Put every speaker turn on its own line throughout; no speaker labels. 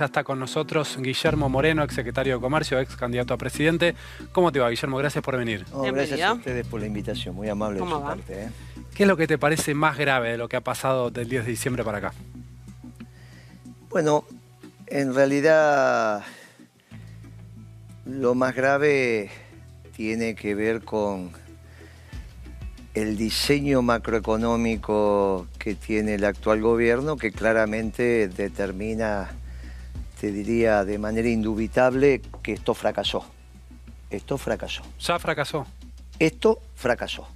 Ya está con nosotros Guillermo Moreno, ex secretario de Comercio, ex candidato a presidente. ¿Cómo te va, Guillermo? Gracias por venir.
gracias a ustedes por la invitación, muy amable de su parte. ¿eh?
¿Qué es lo que te parece más grave de lo que ha pasado del 10 de diciembre para acá?
Bueno, en realidad lo más grave tiene que ver con el diseño macroeconómico que tiene el actual gobierno, que claramente determina, te diría de manera indubitable, que esto fracasó. Esto fracasó.
¿Ya fracasó?
Esto fracasó.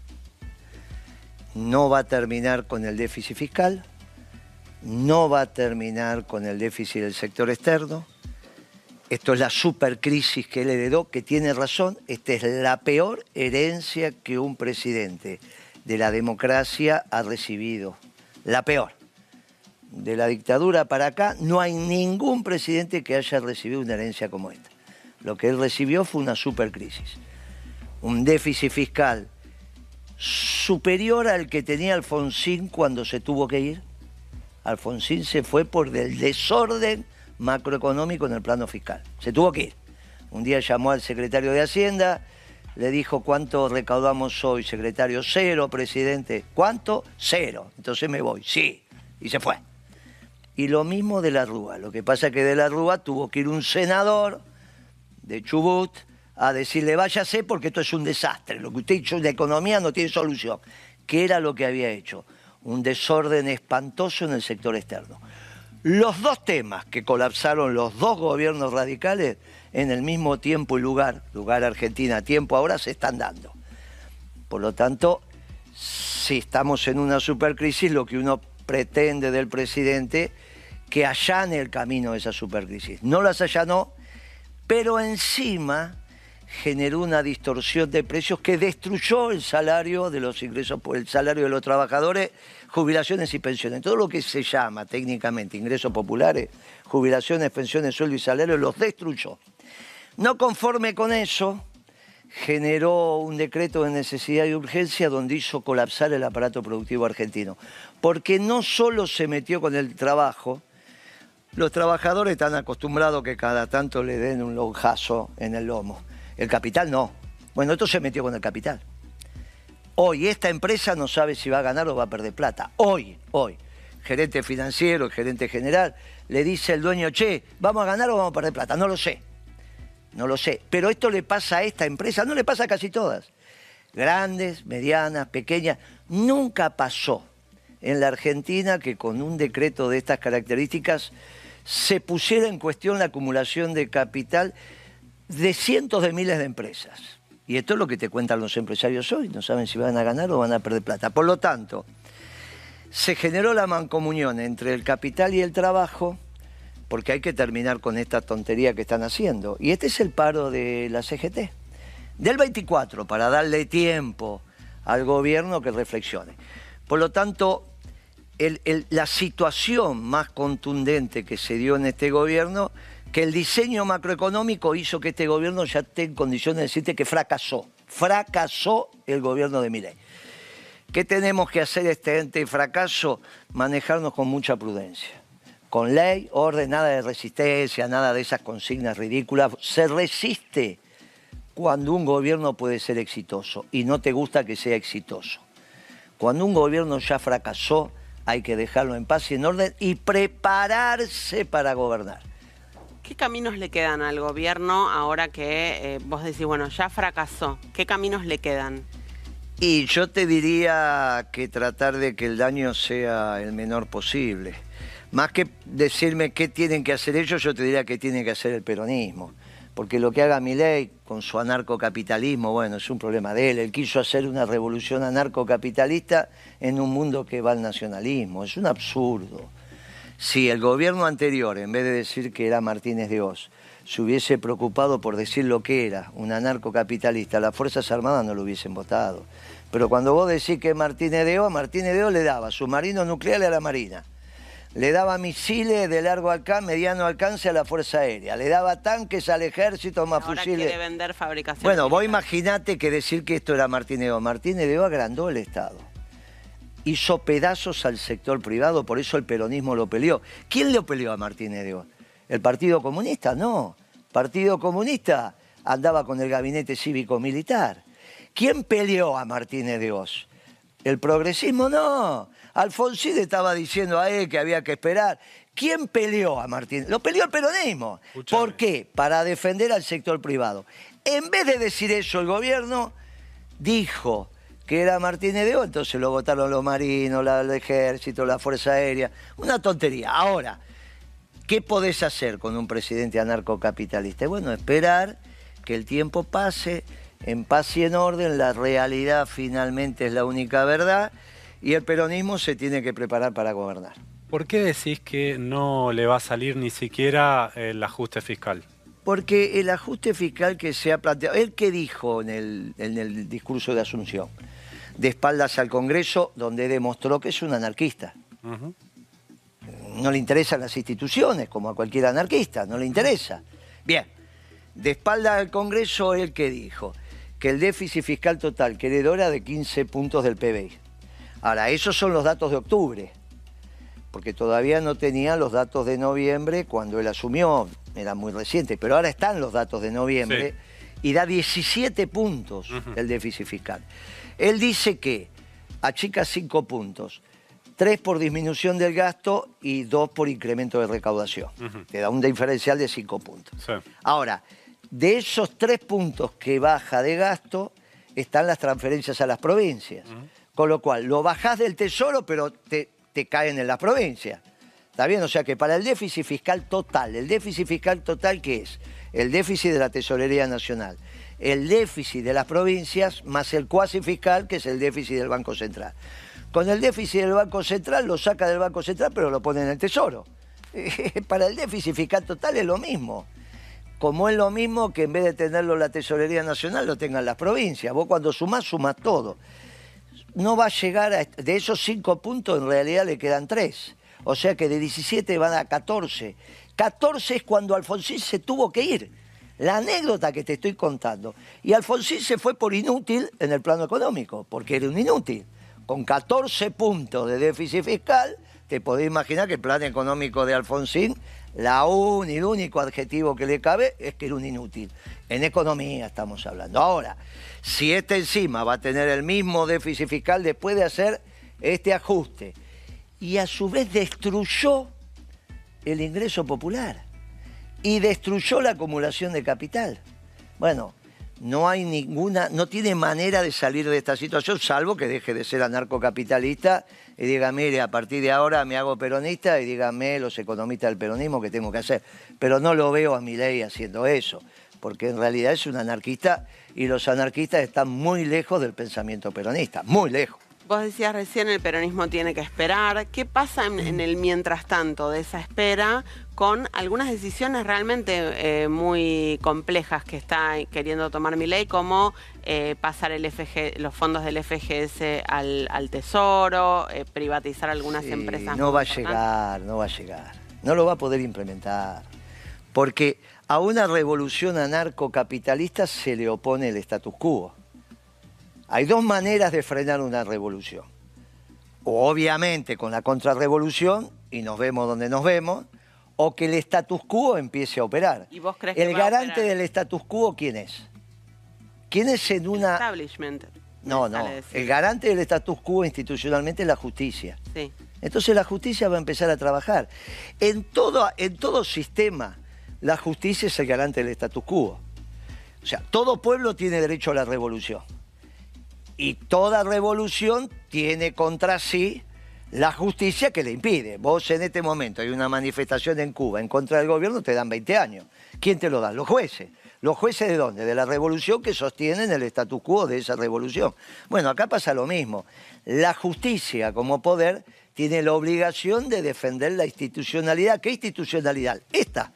No va a terminar con el déficit fiscal, no va a terminar con el déficit del sector externo. Esto es la supercrisis que él heredó, que tiene razón. Esta es la peor herencia que un presidente de la democracia ha recibido. La peor. De la dictadura para acá no hay ningún presidente que haya recibido una herencia como esta. Lo que él recibió fue una supercrisis. Un déficit fiscal superior al que tenía Alfonsín cuando se tuvo que ir. Alfonsín se fue por el desorden macroeconómico en el plano fiscal. Se tuvo que ir. Un día llamó al secretario de Hacienda, le dijo cuánto recaudamos hoy, secretario, cero, presidente. ¿Cuánto? Cero. Entonces me voy, sí. Y se fue. Y lo mismo de la Rúa. Lo que pasa es que de la Rúa tuvo que ir un senador de Chubut a decirle váyase porque esto es un desastre. Lo que usted ha hecho de economía no tiene solución. ¿Qué era lo que había hecho? Un desorden espantoso en el sector externo. Los dos temas que colapsaron los dos gobiernos radicales en el mismo tiempo y lugar, lugar Argentina, tiempo ahora, se están dando. Por lo tanto, si estamos en una supercrisis, lo que uno pretende del presidente, que allane el camino de esa supercrisis. No las allanó, pero encima generó una distorsión de precios que destruyó el salario de los ingresos, el salario de los trabajadores, jubilaciones y pensiones. Todo lo que se llama técnicamente ingresos populares, jubilaciones, pensiones, sueldo y salario, los destruyó. No conforme con eso, generó un decreto de necesidad y urgencia donde hizo colapsar el aparato productivo argentino. Porque no solo se metió con el trabajo, los trabajadores están acostumbrados que cada tanto le den un lonjazo en el lomo el capital no. Bueno, esto se metió con el capital. Hoy esta empresa no sabe si va a ganar o va a perder plata. Hoy, hoy. Gerente financiero, gerente general, le dice el dueño, che, ¿vamos a ganar o vamos a perder plata? No lo sé. No lo sé. Pero esto le pasa a esta empresa, no le pasa a casi todas. Grandes, medianas, pequeñas. Nunca pasó en la Argentina que con un decreto de estas características se pusiera en cuestión la acumulación de capital de cientos de miles de empresas. Y esto es lo que te cuentan los empresarios hoy, no saben si van a ganar o van a perder plata. Por lo tanto, se generó la mancomunión entre el capital y el trabajo, porque hay que terminar con esta tontería que están haciendo. Y este es el paro de la CGT. Del 24, para darle tiempo al gobierno que reflexione. Por lo tanto, la situación más contundente que se dio en este gobierno que el diseño macroeconómico hizo que este gobierno ya esté en condiciones de decirte que fracasó. Fracasó el gobierno de Milei. ¿Qué tenemos que hacer este ente fracaso? Manejarnos con mucha prudencia. Con ley, orden, nada de resistencia, nada de esas consignas ridículas. Se resiste cuando un gobierno puede ser exitoso y no te gusta que sea exitoso. Cuando un gobierno ya fracasó, hay que dejarlo en paz y en orden y prepararse para gobernar.
¿Qué caminos le quedan al gobierno ahora que eh, vos decís, bueno, ya fracasó? ¿Qué caminos le quedan?
Y yo te diría que tratar de que el daño sea el menor posible. Más que decirme qué tienen que hacer ellos, yo te diría que tiene que hacer el peronismo. Porque lo que haga ley con su anarcocapitalismo, bueno, es un problema de él. Él quiso hacer una revolución anarcocapitalista en un mundo que va al nacionalismo. Es un absurdo. Si el gobierno anterior, en vez de decir que era Martínez de Oz, se hubiese preocupado por decir lo que era, un anarcocapitalista, las Fuerzas Armadas no lo hubiesen votado. Pero cuando vos decís que Martínez de Oz, Martínez de Oz le daba submarinos nucleares a la Marina, le daba misiles de largo alcance, mediano alcance a la Fuerza Aérea, le daba tanques al ejército, más
Ahora
fusiles.
Quiere vender fabricación.
Bueno, vos imaginate que decir que esto era Martínez Oz. Martínez de Oz agrandó el Estado hizo pedazos al sector privado, por eso el peronismo lo peleó. ¿Quién le peleó a Martínez de Oz? El Partido Comunista no. Partido Comunista andaba con el gabinete cívico-militar. ¿Quién peleó a Martínez de Oz? El progresismo no. Alfonsín estaba diciendo a él que había que esperar. ¿Quién peleó a Martínez? Lo peleó el peronismo. ¿Por qué? Para defender al sector privado. En vez de decir eso, el gobierno dijo que era Martínez de Oz, entonces lo votaron los marinos, el ejército, la Fuerza Aérea. Una tontería. Ahora, ¿qué podés hacer con un presidente anarcocapitalista? Bueno, esperar que el tiempo pase en paz y en orden, la realidad finalmente es la única verdad y el peronismo se tiene que preparar para gobernar.
¿Por qué decís que no le va a salir ni siquiera el ajuste fiscal?
Porque el ajuste fiscal que se ha planteado, él que dijo en el, en el discurso de Asunción, de espaldas al Congreso, donde demostró que es un anarquista. No le interesan las instituciones, como a cualquier anarquista, no le interesa. Bien, de espaldas al Congreso, él que dijo que el déficit fiscal total que heredó era de 15 puntos del PBI. Ahora, esos son los datos de octubre, porque todavía no tenía los datos de noviembre cuando él asumió, era muy reciente, pero ahora están los datos de noviembre y da 17 puntos el déficit fiscal. Él dice que achica 5 puntos, 3 por disminución del gasto y 2 por incremento de recaudación. Te da un diferencial de 5 puntos. Ahora, de esos 3 puntos que baja de gasto están las transferencias a las provincias. Con lo cual, lo bajás del tesoro, pero te, te caen en las provincias. ¿Está bien? O sea que para el déficit fiscal total, el déficit fiscal total, ¿qué es? El déficit de la Tesorería Nacional, el déficit de las provincias más el cuasi fiscal, que es el déficit del Banco Central. Con el déficit del Banco Central lo saca del Banco Central, pero lo pone en el Tesoro. Para el déficit fiscal total es lo mismo. Como es lo mismo que en vez de tenerlo la Tesorería Nacional, lo tengan las provincias. Vos cuando sumás, sumás todo no va a llegar a... De esos cinco puntos en realidad le quedan tres. O sea que de 17 van a 14. 14 es cuando Alfonsín se tuvo que ir. La anécdota que te estoy contando. Y Alfonsín se fue por inútil en el plano económico, porque era un inútil. Con 14 puntos de déficit fiscal, te podés imaginar que el plan económico de Alfonsín, la un, el único adjetivo que le cabe es que era un inútil. En economía estamos hablando. Ahora, si este encima va a tener el mismo déficit fiscal después de hacer este ajuste y a su vez destruyó el ingreso popular y destruyó la acumulación de capital. Bueno, no hay ninguna, no tiene manera de salir de esta situación, salvo que deje de ser anarcocapitalista y diga, mire, a partir de ahora me hago peronista y dígame los economistas del peronismo que tengo que hacer. Pero no lo veo a mi ley haciendo eso porque en realidad es un anarquista y los anarquistas están muy lejos del pensamiento peronista, muy lejos.
Vos decías recién el peronismo tiene que esperar. ¿Qué pasa en, el mientras tanto de esa espera con algunas decisiones realmente eh, muy complejas que está queriendo tomar mi ley, como eh, pasar el FG, los fondos del FGS al, Tesoro, eh, privatizar algunas empresas?
No va a llegar, no va a llegar. No lo va a poder implementar. Porque a una revolución anarcocapitalista se le opone el status quo. Hay dos maneras de frenar una revolución. O obviamente con la contrarrevolución, y nos vemos donde nos vemos, o que el status quo empiece a operar.
¿Y vos crees
el garante del status quo, ¿quién es? ¿Quién es en una...
Establishment.
No, no. El garante del status quo institucionalmente es la justicia. Sí. Entonces la justicia va a empezar a trabajar. En todo, en todo sistema la justicia es el garante del status quo. O sea, todo pueblo tiene derecho a la revolución. Y toda revolución tiene contra sí la justicia que le impide. Vos en este momento hay una manifestación en Cuba en contra del gobierno, te dan 20 años. ¿Quién te lo da? Los jueces. ¿Los jueces de dónde? De la revolución que sostienen el status quo de esa revolución. Bueno, acá pasa lo mismo. La justicia como poder tiene la obligación de defender la institucionalidad. ¿Qué institucionalidad? Esta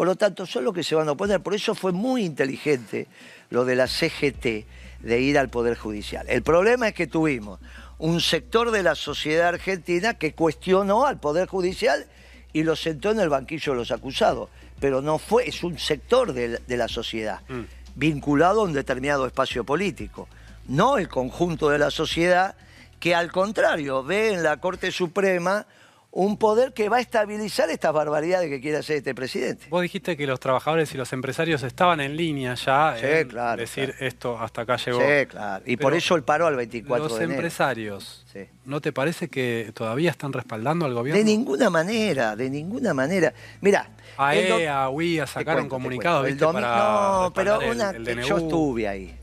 por lo tanto, son los que se van a oponer. Por eso fue muy inteligente lo de la CGT de ir al Poder Judicial. El problema es que tuvimos un sector de la sociedad argentina que cuestionó al Poder Judicial y lo sentó en el banquillo de los acusados. Pero no fue, es un sector de la, sociedad, mm. vinculado a un determinado espacio político, no el conjunto de la sociedad que al contrario ve en la Corte Suprema un poder que va a estabilizar estas barbaridades que quiere hacer este presidente.
Vos dijiste que los trabajadores y los empresarios estaban en línea ya
Sí,
en
claro,
decir
claro.
esto hasta acá llegó.
Sí, claro. Y por eso el paro al 24
Los
de enero.
empresarios,
Sí.
¿no te parece que todavía están respaldando al gobierno?
De ninguna manera, de ninguna manera. Mira, el
AEA, UIA
te
sacaron comunicados.
El
¿viste?
domi-
para
no, pero una,
el, el
yo
DNU.
estuve ahí.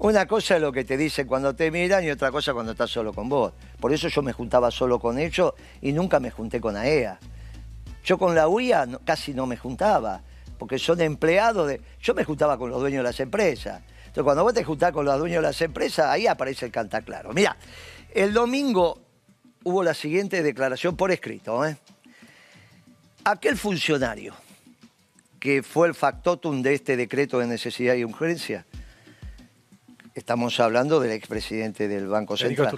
Una cosa es lo que te dicen cuando te miran y otra cosa cuando estás solo con vos. Por eso yo me juntaba solo con ellos y nunca me junté con AEA. Yo con la UIA casi no me juntaba, porque son empleados de... Yo me juntaba con los dueños de las empresas. Entonces cuando vos te juntás con los dueños de las empresas, ahí aparece el cantaclaro. Mira, el domingo hubo la siguiente declaración por escrito. ¿eh? Aquel funcionario que fue el factotum de este decreto de necesidad y urgencia, estamos hablando del expresidente del Banco Central.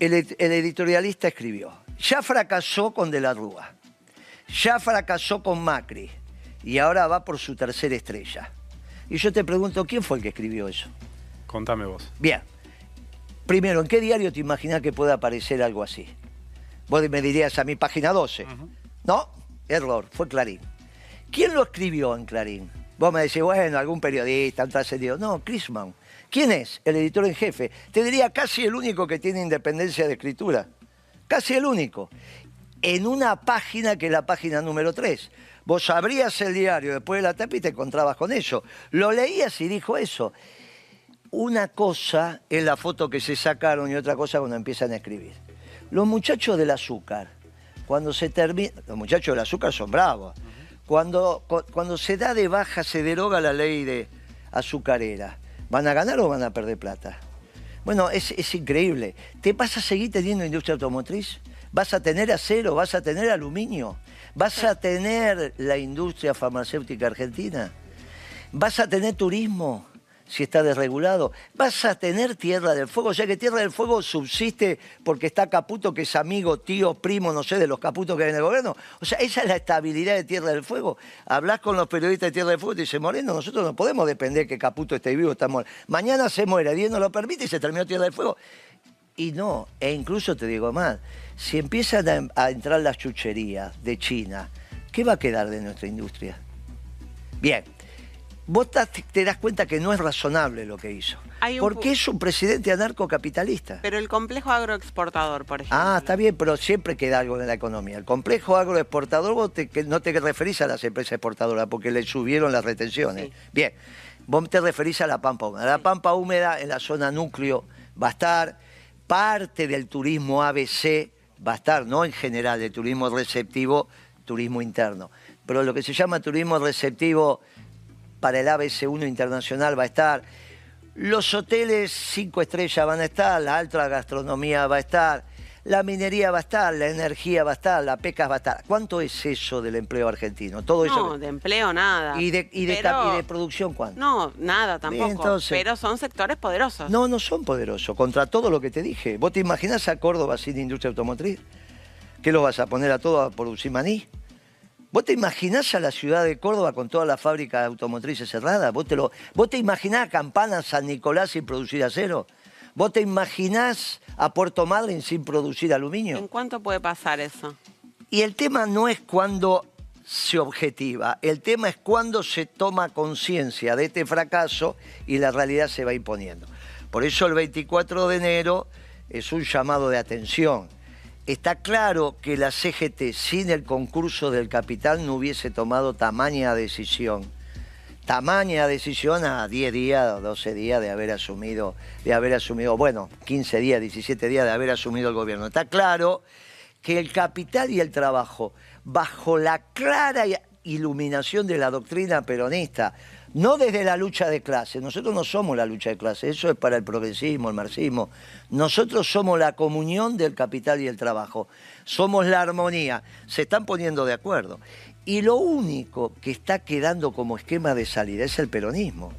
El, el editorialista escribió, ya fracasó con De la Rúa, ya fracasó con Macri y ahora va por su tercera estrella. Y yo te pregunto, ¿quién fue el que escribió eso?
Contame vos.
Bien, primero, ¿en qué diario te imaginas que pueda aparecer algo así? Vos me dirías a mi página 12. No, error, fue Clarín. ¿Quién lo escribió en Clarín? Vos me decís, bueno, algún periodista, un trascendido. No, Crisman. ¿Quién es? El editor en jefe. Te diría casi el único que tiene independencia de escritura. Casi el único. En una página que es la página número 3. Vos abrías el diario después de la tapa y te encontrabas con eso. Lo leías y dijo eso. Una cosa es la foto que se sacaron y otra cosa cuando empiezan a escribir. Los muchachos del azúcar, cuando se termina, los muchachos del azúcar son bravos. Cuando, cu- cuando se da de baja, se deroga la ley de azucarera, ¿van a ganar o van a perder plata? Bueno, es, es increíble. ¿Te vas a seguir teniendo industria automotriz? ¿Vas a tener acero? ¿Vas a tener aluminio? ¿Vas a tener la industria farmacéutica argentina? ¿Vas a tener turismo si está desregulado? ¿Vas a tener Tierra del Fuego? O sea que Tierra del Fuego subsiste porque está Caputo, que es amigo, tío, primo, no sé, de los Caputos que hay en el gobierno. O sea, esa es la estabilidad de Tierra del Fuego. Hablas con los periodistas de Tierra del Fuego y te dicen, Moreno, nosotros no podemos depender que Caputo esté vivo está muerto. Mañana se muere, Dios no lo permite y se terminó Tierra del Fuego. Y no, e incluso te digo más, si empiezan a entrar las chucherías de China, ¿qué va a quedar de nuestra industria? Bien, vos te das cuenta que no es razonable lo que hizo. Porque es un presidente anarcocapitalista.
Pero el complejo agroexportador, por ejemplo.
Ah, está bien, pero siempre queda algo en la economía. El complejo agroexportador, vos te- que no te referís a las empresas exportadoras porque le subieron las retenciones.
Sí.
Bien, vos te referís a la pampa húmeda. La pampa húmeda en la zona núcleo va a estar, parte del turismo ABC va a estar, no en general, el turismo receptivo, turismo interno. Pero lo que se llama turismo receptivo para el ABC1 internacional va a estar. Los hoteles cinco estrellas van a estar, la alta gastronomía va a estar, la minería va a estar, la energía va a estar, la pesca va a estar. ¿Cuánto es eso del empleo argentino? Todo eso.
No, de empleo nada.
¿Y de, y de,
Pero-
cap- y de producción cuánto?
No, nada tampoco.
entonces-
Pero son sectores poderosos.
No, no son poderosos, contra todo lo que te dije. ¿Vos te imaginás a Córdoba sin industria automotriz? ¿Qué lo vas a poner a todo a producir maní? ¿Vos te imaginás a la ciudad de Córdoba con todas las fábricas automotrices cerradas? ¿Vos te, lo, ¿Vos te imaginás a Campana, San Nicolás sin producir acero? ¿Vos te imaginás a Puerto Madryn sin producir aluminio?
¿En cuánto puede pasar eso?
Y el tema no es cuando se objetiva, el tema es cuando se toma conciencia de este fracaso y la realidad se va imponiendo. Por eso el 24 de enero es un llamado de atención. Está claro que la CGT sin el concurso del capital no hubiese tomado tamaña decisión. Tamaña decisión a 10 días, 12 días de haber asumido, de haber asumido, bueno, 15 días, 17 días de haber asumido el gobierno. Está claro que el capital y el trabajo, bajo la clara iluminación de la doctrina peronista, no desde la lucha de clases, nosotros no somos la lucha de clases, eso es para el progresismo, el marxismo, nosotros somos la comunión del capital y el trabajo, somos la armonía, se están poniendo de acuerdo. Y lo único que está quedando como esquema de salida es el peronismo.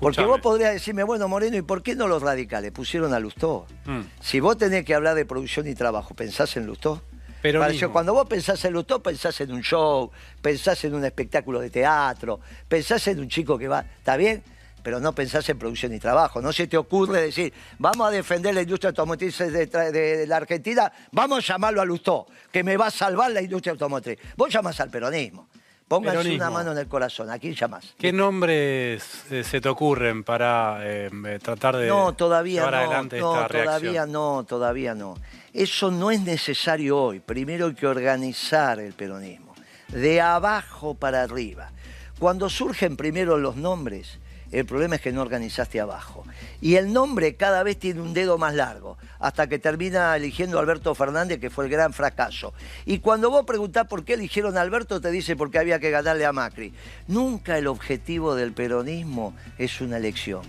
Porque
Escuchame.
vos podrías decirme, bueno, Moreno, ¿y por qué no los radicales? Pusieron a Lustó.
Mm.
Si vos tenés que hablar de producción y trabajo, ¿pensás en Lustó?
Peronismo.
Cuando vos pensás en Lustó, pensás en un show, pensás en un espectáculo de teatro, pensás en un chico que va. ¿Está bien? pero no pensás en producción y trabajo. No se te ocurre decir, vamos a defender la industria automotriz de, de la Argentina, vamos a llamarlo a Lustó, que me va a salvar la industria automotriz. Vos llamás al peronismo. Pónganse una mano en el corazón. ¿A quién llamás?
¿Qué nombres eh, se te ocurren para eh, tratar de
no, todavía
llevar
no,
adelante
no,
esta
Todavía no, todavía no. Eso no es necesario hoy. Primero hay que organizar el peronismo. De abajo para arriba. Cuando surgen primero los nombres, el problema es que no organizaste abajo. Y el nombre cada vez tiene un dedo más largo, hasta que termina eligiendo a Alberto Fernández, que fue el gran fracaso. Y cuando vos preguntás por qué eligieron a Alberto, te dice porque había que ganarle a Macri. Nunca el objetivo del peronismo es una elección.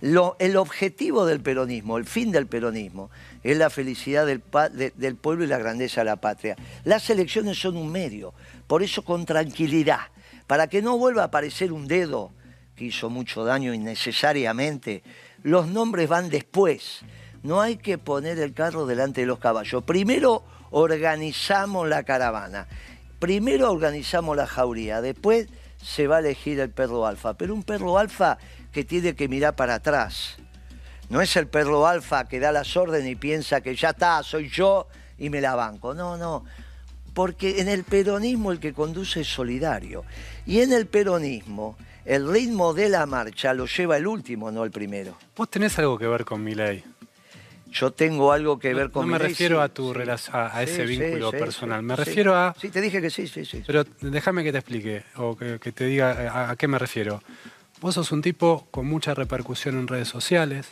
el objetivo del peronismo, el fin del peronismo, es la felicidad del, pueblo y la grandeza de la patria. Las elecciones son un medio, por eso con tranquilidad, para que no vuelva a aparecer un dedo que hizo mucho daño innecesariamente. Los nombres van después. No hay que poner el carro delante de los caballos. Primero organizamos la caravana. Primero organizamos la jauría. Después se va a elegir el perro alfa. Pero un perro alfa que tiene que mirar para atrás. No es el perro alfa que da las órdenes y piensa que ya está, soy yo y me la banco. No, no. Porque en el peronismo el que conduce es solidario. Y en el peronismo el ritmo de la marcha lo lleva el último, no el primero.
¿Vos tenés algo que ver con mi ley?
Yo tengo algo que ver con
no me refiero a tu a, ese vínculo personal. Me refiero a.
Sí, te dije que sí, sí, sí.
Pero déjame que te explique o que, te diga a, qué me refiero. Vos sos un tipo con mucha repercusión en redes sociales.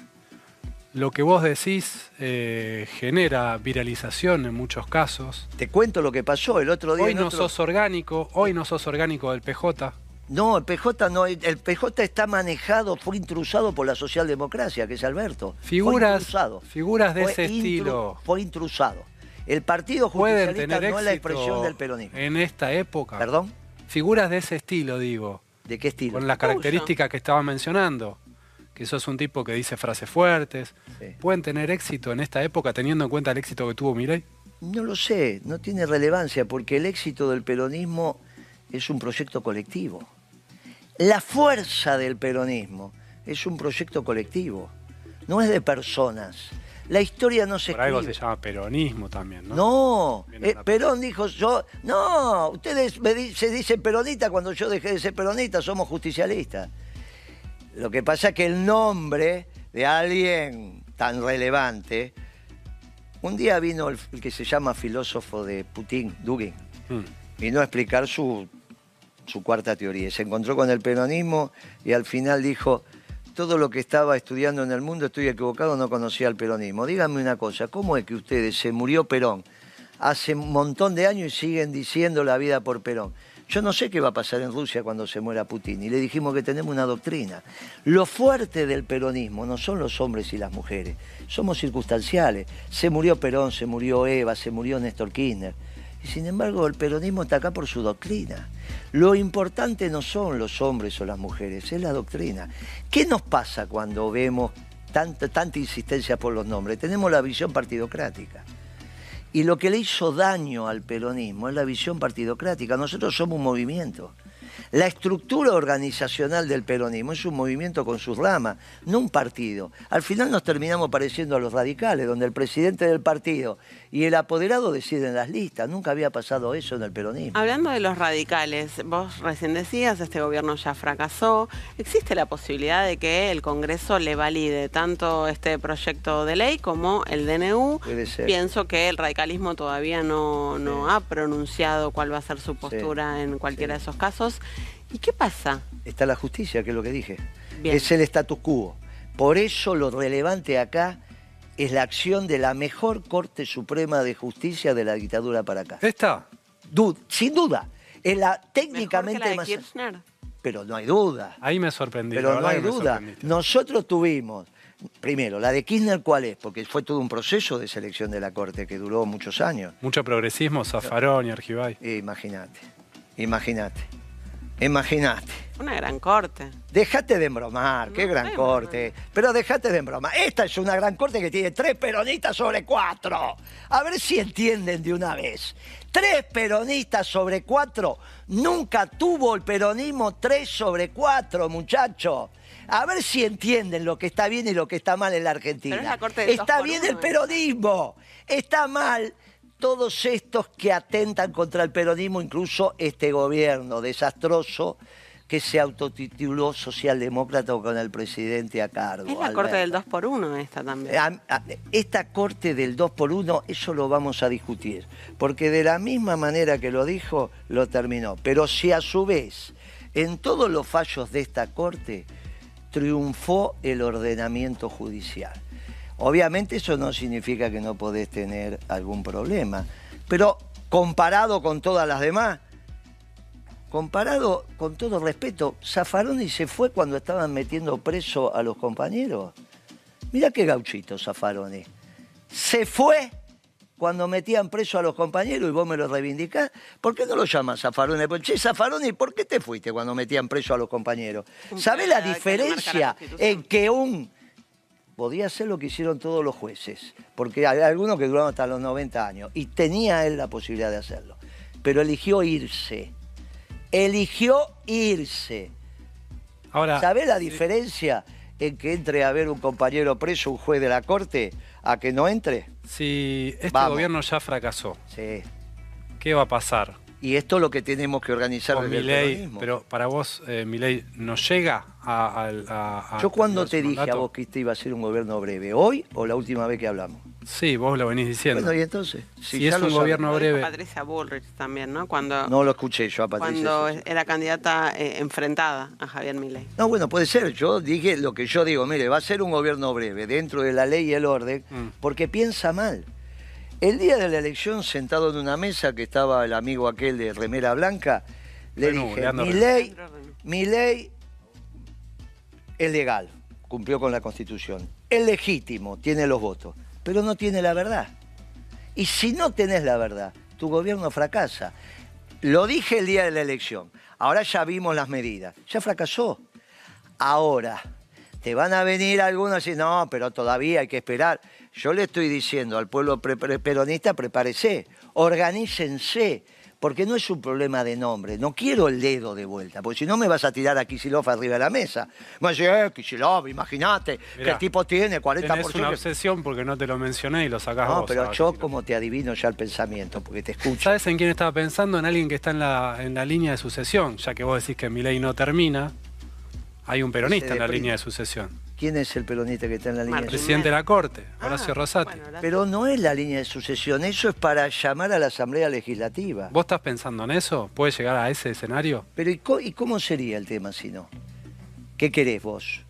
Lo que vos decís eh, genera viralización en muchos casos.
Te cuento lo que pasó el otro día.
Hoy no sos orgánico, hoy no sos orgánico del PJ.
No, el PJ no, el PJ está manejado, fue intrusado por la socialdemocracia, que es Alberto.
Figuras, figuras de ese estilo.
Fue intrusado. El Partido Justicialista no es la expresión del peronismo.
En esta época.
¿Perdón?
Figuras de ese estilo, digo.
¿De qué estilo?
Con las características que estaba mencionando. Que sos un tipo que dice frases fuertes. ¿Pueden tener éxito en esta época teniendo en cuenta el éxito que tuvo Milei?
No lo sé, no tiene relevancia porque el éxito del peronismo es un proyecto colectivo. La fuerza del peronismo es un proyecto colectivo, no es de personas. La historia no se
Por algo se llama peronismo también, ¿no?
No, eh, Perón dijo yo, no, ustedes se dicen peronita cuando yo dejé de ser peronista, somos justicialistas. Lo que pasa es que el nombre de alguien tan relevante, un día vino el, que se llama filósofo de Putin, Dugin, mm. vino a explicar su su cuarta teoría. Se encontró con el peronismo y al final dijo, todo lo que estaba estudiando en el mundo estoy equivocado, no conocía el peronismo. Díganme una cosa, ¿cómo es que ustedes se murió Perón hace un montón de años y siguen diciendo la vida por Perón? Yo no sé qué va a pasar en Rusia cuando se muera Putin. Y le dijimos que tenemos una doctrina. Lo fuerte del peronismo no son los hombres y las mujeres. Somos circunstanciales. Se murió Perón, se murió Eva, se murió Néstor Kirchner. Y sin embargo el peronismo está acá por su doctrina. Lo importante no son los hombres o las mujeres, es la doctrina. ¿Qué nos pasa cuando vemos tanta, tanta insistencia por los nombres? Tenemos la visión partidocrática. Y lo que le hizo daño al peronismo es la visión partidocrática. Nosotros somos un movimiento. La estructura organizacional del peronismo es un movimiento con sus ramas, no un partido. Al final nos terminamos pareciendo a los radicales, donde el presidente del partido y el apoderado deciden las listas. Nunca había pasado eso en el peronismo.
Hablando de los radicales, vos recién decías, este gobierno ya fracasó. ¿Existe la posibilidad de que el Congreso le valide tanto este proyecto de ley como el DNU? Pienso que el radicalismo todavía no, ha pronunciado cuál va a ser su postura en cualquiera de esos casos. ¿Y qué pasa?
Está la justicia, que es lo que dije. Es el status quo. Por eso lo relevante acá es la acción de la mejor Corte Suprema de Justicia de la dictadura para acá.
¿Esta?
sin duda. Es la técnicamente
más.
Pero no hay duda.
Ahí me sorprendí.
Pero no hay duda. Nosotros tuvimos, primero, la de Kirchner, ¿cuál es? Porque fue todo un proceso de selección de la Corte que duró muchos años.
Mucho progresismo, Zafarón y Argibay.
Imagínate, imagínate. Imagínate.
Una gran corte.
Dejate de embromar, qué gran corte. Pero dejate de embromar. Esta es una gran corte que tiene tres peronistas sobre cuatro. A ver si entienden de una vez. Tres peronistas sobre cuatro. Nunca tuvo el peronismo tres sobre cuatro, muchachos. A ver si entienden lo que está bien y lo que está mal en la Argentina.
Pero es la corte del
está bien el peronismo. Está mal todos estos que atentan contra el peronismo, incluso este gobierno desastroso que se autotituló socialdemócrata con el presidente a cargo.
Es la corte del 2 por 1 esta también.
A- a- Esta corte del 2 por 1 eso lo vamos a discutir, porque de la misma manera que lo dijo, lo terminó. Pero si a su vez, en todos los fallos de esta corte, triunfó el ordenamiento judicial. Obviamente eso no significa que no podés tener algún problema, pero comparado con todas las demás, comparado con todo respeto, Zaffaroni se fue cuando estaban metiendo preso a los compañeros. Mira qué gauchito Zaffaroni. Se fue cuando metían preso a los compañeros y vos me lo reivindicás. ¿Por qué no lo llamas Zaffaroni? Pues, Che, Zaffaroni, ¿por qué te fuiste cuando metían preso a los compañeros? ¿Sabés la diferencia en que un... Podía hacer lo que hicieron todos los jueces, porque hay algunos que duraron hasta los 90 años, y tenía él la posibilidad de hacerlo. Pero eligió irse. Eligió irse.
Ahora,
¿Sabés la diferencia en que entre a ver un compañero preso, un juez de la corte, a que no entre?
si este
Vamos.
gobierno ya fracasó,
Sí.
¿qué va a pasar
Y esto es lo que tenemos que organizar
con
desde el
Milei?
peronismo.
Pero para vos, eh, Milei, ¿no llega a, a-
Yo cuando te dije a vos que este iba a ser un gobierno breve, ¿hoy o la última vez que hablamos?
Sí, vos lo venís diciendo.
Bueno, y entonces,
Si
ya
es un gobierno
dijo
breve.
Patricia Bullrich también, ¿no? Cuando,
No lo escuché yo a Patricia.
cuando era candidata eh, enfrentada a Javier Milei.
No, bueno, puede ser. Yo dije lo que yo digo. Mire, va a ser un gobierno breve, dentro de la ley y el orden,
Mm.
porque piensa mal. El día de la elección, sentado en una mesa que estaba el amigo aquel de remera blanca, le dije, mi
Renú".
ley, mi ley es legal, cumplió con la Constitución. Es legítimo, tiene los votos, pero no tiene la verdad. Y si no tenés la verdad, tu gobierno fracasa. Lo dije el día de la elección. Ahora ya vimos las medidas. Ya fracasó. Ahora, te van a venir algunos y no, pero todavía hay que esperar. Yo le estoy diciendo al pueblo pre- pre- peronista, prepárese, organícense, porque no es un problema de nombre. No quiero el dedo de vuelta, porque si no me vas a tirar a Kicillof arriba de la mesa. Me vas a decir, eh, Kicillof, imagínate, el tipo tiene 40%.
Tenés una obsesión porque no te lo mencioné y lo sacás
No,
vos.
pero yo como te adivino ya el pensamiento, porque te escucho.
¿Sabes en quién estaba pensando? En alguien que está en la, en la línea de sucesión, ya que vos decís que mi ley no termina. Hay un peronista en la línea de sucesión.
¿Quién es el peronista que está en la línea? de sucesión?
Presidente de la Corte,
Ah,
Horacio Rosati.
bueno, gracias.
Pero no es la línea de sucesión, eso es para llamar a la Asamblea Legislativa.
¿Vos estás pensando en eso? ¿Puede llegar a ese escenario?
Pero ¿y, co- y cómo sería el tema si no? ¿Qué querés vos?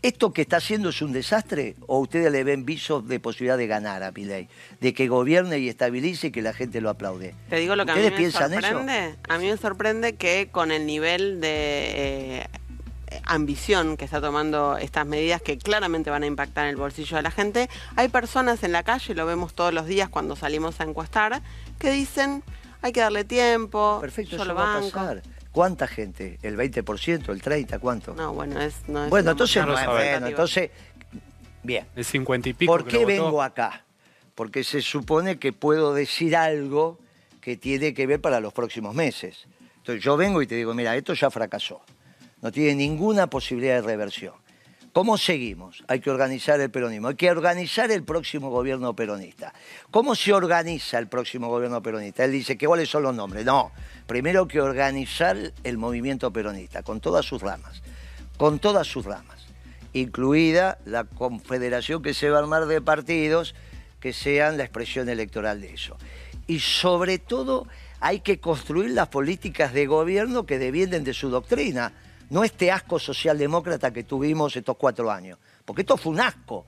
¿Esto que está haciendo es un desastre o ustedes le ven visos de posibilidad de ganar a Milei? De que gobierne y estabilice y que la gente lo aplaude.
Te digo lo que a mí
¿Ustedes
me
eso?
sorprende. A mí me sorprende que con el nivel de eh, ambición que está tomando estas medidas que claramente van a impactar en el bolsillo de la gente, hay personas en la calle, lo vemos todos los días cuando salimos a encuestar, que dicen hay que darle tiempo,
Perfecto,
yo
eso
lo
va a
banco.
pasar. ¿Cuánta gente? ¿El 20%? ¿El 30%? ¿Cuánto?
No, bueno, es, no es
bueno, entonces,
no sabe.
bueno, entonces, bien.
El 50 y pico.
¿Por qué
votó.
vengo acá? Porque se supone que puedo decir algo que tiene que ver para los próximos meses. Entonces yo vengo y te digo, mira, esto ya fracasó. No tiene ninguna posibilidad de reversión. ¿Cómo seguimos? Hay que organizar el peronismo. Hay que organizar el próximo gobierno peronista. ¿Cómo se organiza el próximo gobierno peronista? Él dice que cuáles son los nombres. No, primero que organizar el movimiento peronista, con todas sus ramas. Con todas sus ramas incluida la confederación que se va a armar de partidos que sean la expresión electoral de eso. Y sobre todo hay que construir las políticas de gobierno que devienden de su doctrina, no este asco socialdemócrata que tuvimos estos cuatro años, porque esto fue un asco.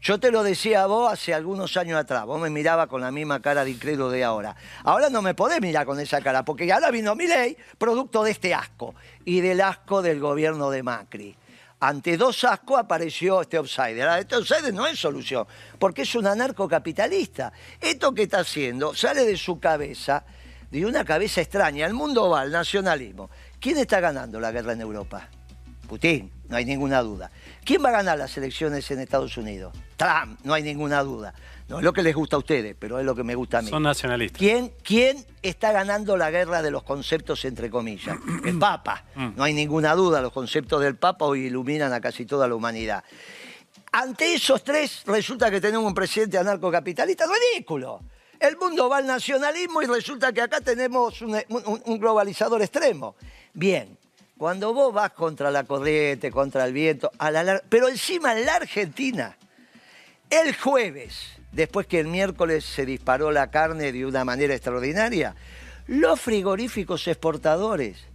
Yo te lo decía a vos hace algunos años atrás, vos me mirabas con la misma cara de incrédulo de ahora. Ahora no me podés mirar con esa cara, porque ahora vino mi ley producto de este asco y del asco del gobierno de Macri. Ante dos ascos apareció este outsider. Ahora, este outsider no es solución, porque es un anarcocapitalista. Esto que está haciendo sale de su cabeza de una cabeza extraña. El mundo va al nacionalismo. ¿Quién está ganando la guerra en Europa? Putin, no hay ninguna duda. ¿Quién va a ganar las elecciones en Estados Unidos? Trump, no hay ninguna duda. No es lo que les gusta a ustedes, pero es lo que me gusta a mí.
Son nacionalistas.
¿Quién, quién está ganando la guerra de los conceptos entre comillas? El Papa.
Mm.
No hay ninguna duda, los conceptos del Papa hoy iluminan a casi toda la humanidad. Ante esos tres, resulta que tenemos un presidente anarcocapitalista ridículo. El mundo va al nacionalismo y resulta que acá tenemos un, un- un globalizador extremo. Bien, cuando vos vas contra la corriente, contra el viento, a la pero encima en la Argentina, el jueves, después que el miércoles se disparó la carne de una manera extraordinaria, los frigoríficos exportadores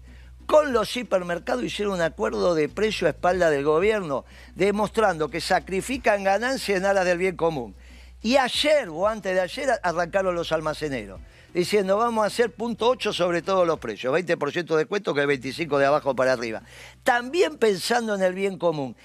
con los hipermercados hicieron un acuerdo de precio a espalda del gobierno, demostrando que sacrifican ganancias en aras del bien común. Y ayer o antes de ayer arrancaron los almaceneros, diciendo vamos a hacer punto 8 sobre todos los precios, 20% de descuento que es 25 de abajo para arriba. También pensando en el bien común.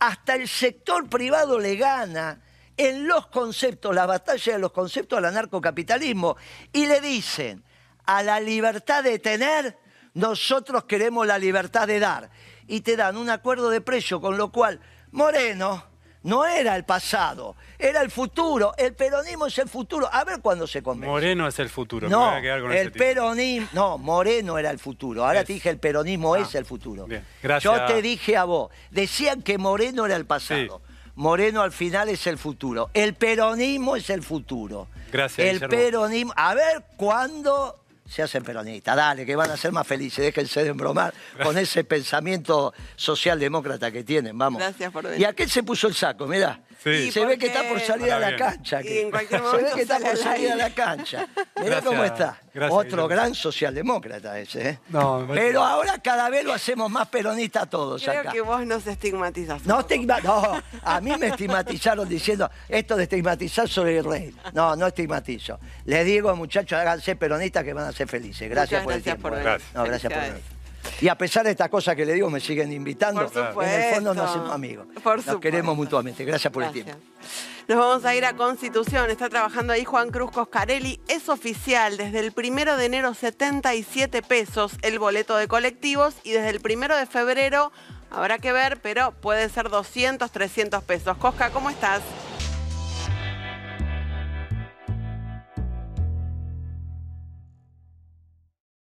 Hasta el sector privado le gana en los conceptos, la batalla de los conceptos al anarcocapitalismo, y le dicen, a la libertad de tener, nosotros queremos la libertad de dar. Y te dan un acuerdo de precio, con lo cual Moreno no era el pasado, era el futuro. El peronismo es el futuro. A ver cuándo se convence.
Moreno es el futuro. me
No,
voy a quedar con ese
el peronismo, no, Moreno era el futuro. Ahora
Es.
te dije el peronismo
Ah,
es el futuro.
bien, gracias.
Yo te dije a vos, decían que Moreno era el pasado. Moreno al final es el futuro. El peronismo es el futuro.
Gracias,
El
Guillermo.
peronismo, a ver cuándo se hacen peronistas. Dale, que van a ser más felices. Déjense de embromar con ese pensamiento socialdemócrata que tienen. Vamos.
Gracias por venir.
Y aquel se puso el saco, mirá.
Sí.
Se ve que está por salir a la
bien.
cancha.
Y
que-
en cualquier
se ve que está por
al
salir a la cancha. Mirá cómo está.
Gracias,
Otro gran socialdemócrata ese. ¿eh?
No,
Pero ahora cada vez lo hacemos más peronista todos
Creo
acá.
que vos nos estigmatizás.
No, estigma- no, a mí me estigmatizaron diciendo esto de estigmatizar sobre el rey. No, no estigmatizo. Les digo, muchachos, háganse peronistas que van a ser felices. Gracias
Muchas
por el
gracias
tiempo.
por
¿eh?
venir.
No, gracias por venir. Y a pesar de estas cosas que le digo, me siguen invitando.
Por
En el fondo nos hacemos amigos.
Por
nos
supuesto.
queremos mutuamente. Gracias por el tiempo.
Nos vamos a ir a Constitución. Está trabajando ahí Juan Cruz Coscarelli. Es oficial desde el primero de enero 77 pesos el boleto de colectivos y desde el primero de febrero habrá que ver, pero puede ser 200, 300 pesos. Cosca, ¿cómo estás?